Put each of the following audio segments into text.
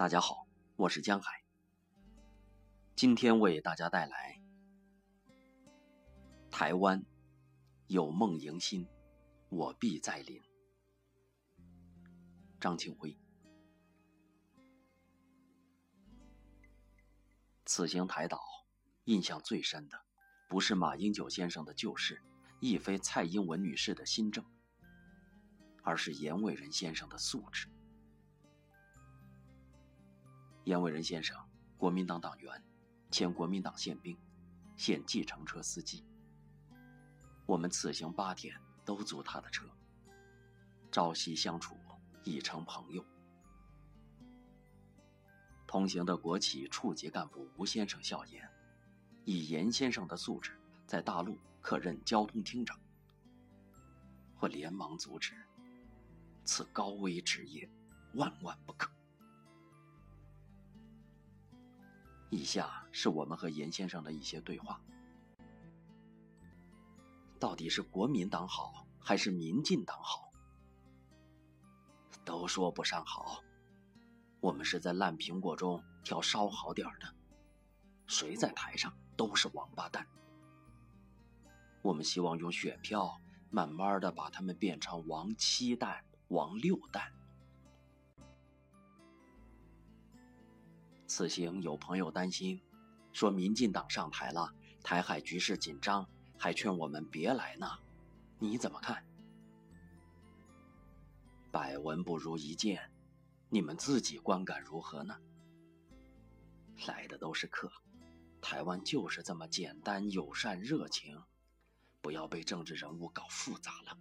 大家好，我是江海。今天为大家带来《台湾有梦迎新，我必再临》。张庆辉。此行台岛，印象最深的不是马英九先生的旧事，亦非蔡英文女士的新政，而是严伟仁先生的素质。严伟仁先生，国民党党员，前国民党宪兵，现计程车司机。我们此行八天都租他的车，朝夕相处，已成朋友。同行的国企处级干部吴先生笑言：“以严先生的素质，在大陆可任交通厅长。”我连忙阻止：“此高危职业，万万不可。”以下是我们和严先生的一些对话。到底是国民党好还是民进党好？都说不上好。我们是在烂苹果中挑稍好点的，谁在台上都是王八蛋。我们希望用选票慢慢的把他们变成王七蛋、王六蛋。此行有朋友担心，说民进党上台了，台海局势紧张，还劝我们别来呢。你怎么看？百闻不如一见，你们自己观感如何呢？来的都是客，台湾就是这么简单、友善、热情，不要被政治人物搞复杂了。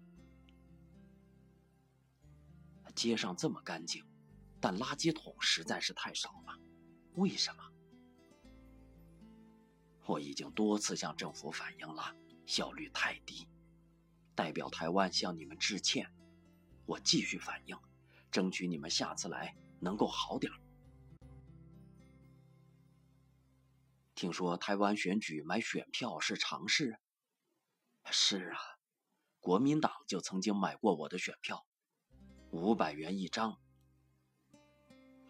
街上这么干净，但垃圾桶实在是太少了。为什么？我已经多次向政府反映了，效率太低。代表台湾向你们致歉，我继续反映，争取你们下次来能够好点听说台湾选举买选票是常事。是啊，国民党就曾经买过我的选票，五百元一张。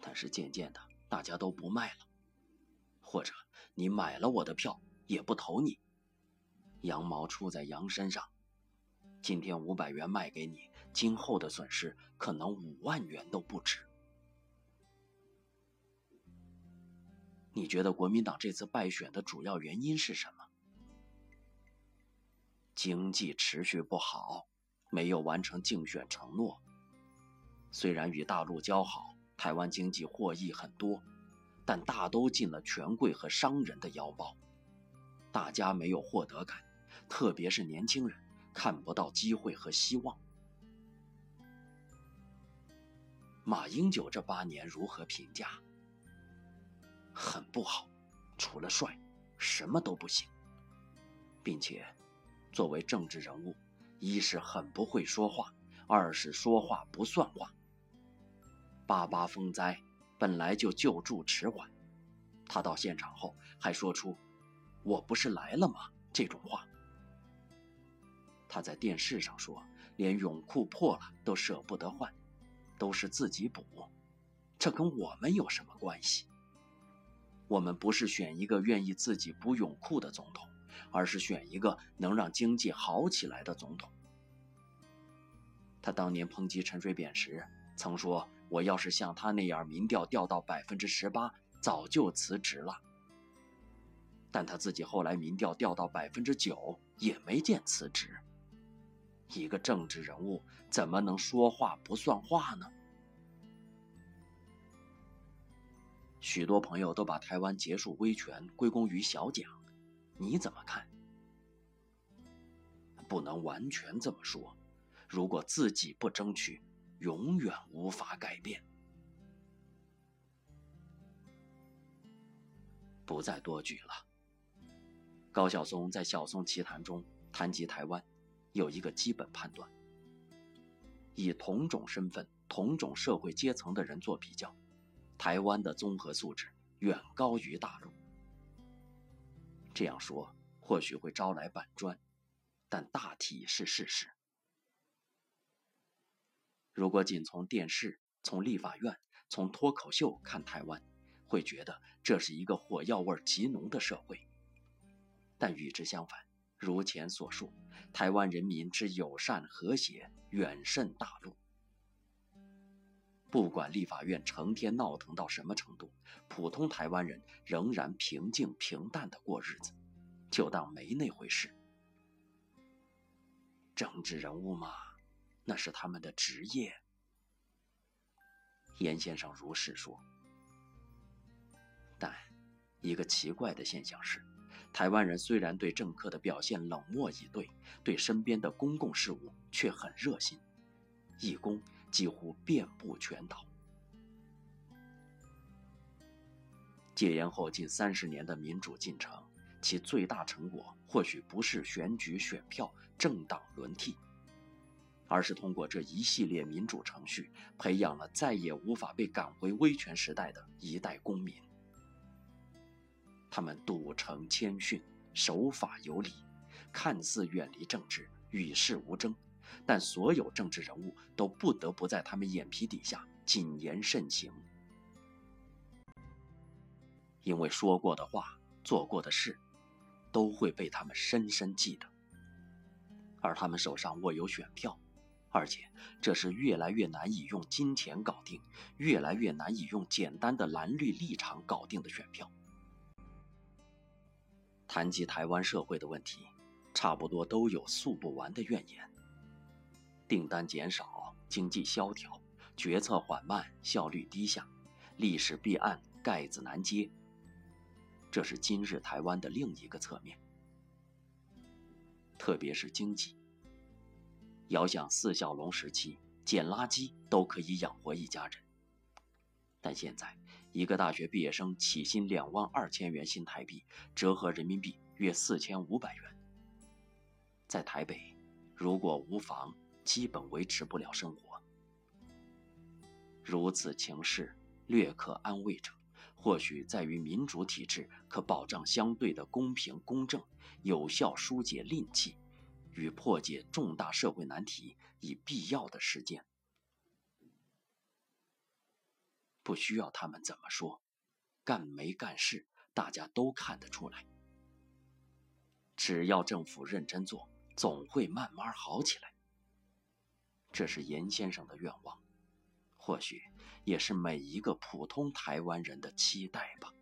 但是渐渐的。大家都不卖了，或者你买了我的票也不投你，羊毛出在羊身上。今天五百元卖给你，今后的损失可能五万元都不止。你觉得国民党这次败选的主要原因是什么？经济持续不好，没有完成竞选承诺。虽然与大陆交好。台湾经济获益很多，但大都进了权贵和商人的腰包，大家没有获得感，特别是年轻人看不到机会和希望。马英九这八年如何评价？很不好，除了帅，什么都不行，并且作为政治人物，一是很不会说话，二是说话不算话。八八风灾本来就救助迟缓，他到现场后还说出“我不是来了吗”这种话。他在电视上说，连泳裤破了都舍不得换，都是自己补，这跟我们有什么关系？我们不是选一个愿意自己补泳裤的总统，而是选一个能让经济好起来的总统。他当年抨击陈水扁时曾说。我要是像他那样，民调掉到百分之十八，早就辞职了。但他自己后来民调掉到百分之九，也没见辞职。一个政治人物怎么能说话不算话呢？许多朋友都把台湾结束威权归功于小蒋，你怎么看？不能完全这么说。如果自己不争取，永远无法改变。不再多举了。高晓松在《晓松奇谈》中谈及台湾，有一个基本判断：以同种身份、同种社会阶层的人做比较，台湾的综合素质远高于大陆。这样说或许会招来板砖，但大体是事实。如果仅从电视、从立法院、从脱口秀看台湾，会觉得这是一个火药味极浓的社会。但与之相反，如前所述，台湾人民之友善和谐远胜大陆。不管立法院成天闹腾到什么程度，普通台湾人仍然平静平淡的过日子，就当没那回事。政治人物嘛，那是他们的职业。严先生如是说。但一个奇怪的现象是，台湾人虽然对政客的表现冷漠以对，对身边的公共事务却很热心，义工。几乎遍布全岛。戒严后近三十年的民主进程，其最大成果或许不是选举选票、政党轮替，而是通过这一系列民主程序，培养了再也无法被赶回威权时代的一代公民。他们笃诚谦逊，守法有礼，看似远离政治，与世无争。但所有政治人物都不得不在他们眼皮底下谨言慎行，因为说过的话、做过的事，都会被他们深深记得。而他们手上握有选票，而且这是越来越难以用金钱搞定、越来越难以用简单的蓝绿立场搞定的选票。谈及台湾社会的问题，差不多都有诉不完的怨言。订单减少，经济萧条，决策缓慢，效率低下，历史弊案盖子难揭。这是今日台湾的另一个侧面，特别是经济。遥想四小龙时期，捡垃圾都可以养活一家人，但现在一个大学毕业生起薪两万二千元新台币，折合人民币约四千五百元。在台北，如果无房，基本维持不了生活。如此情势，略可安慰者，或许在于民主体制可保障相对的公平公正，有效疏解戾气，与破解重大社会难题以必要的时间。不需要他们怎么说，干没干事，大家都看得出来。只要政府认真做，总会慢慢好起来。这是严先生的愿望，或许也是每一个普通台湾人的期待吧。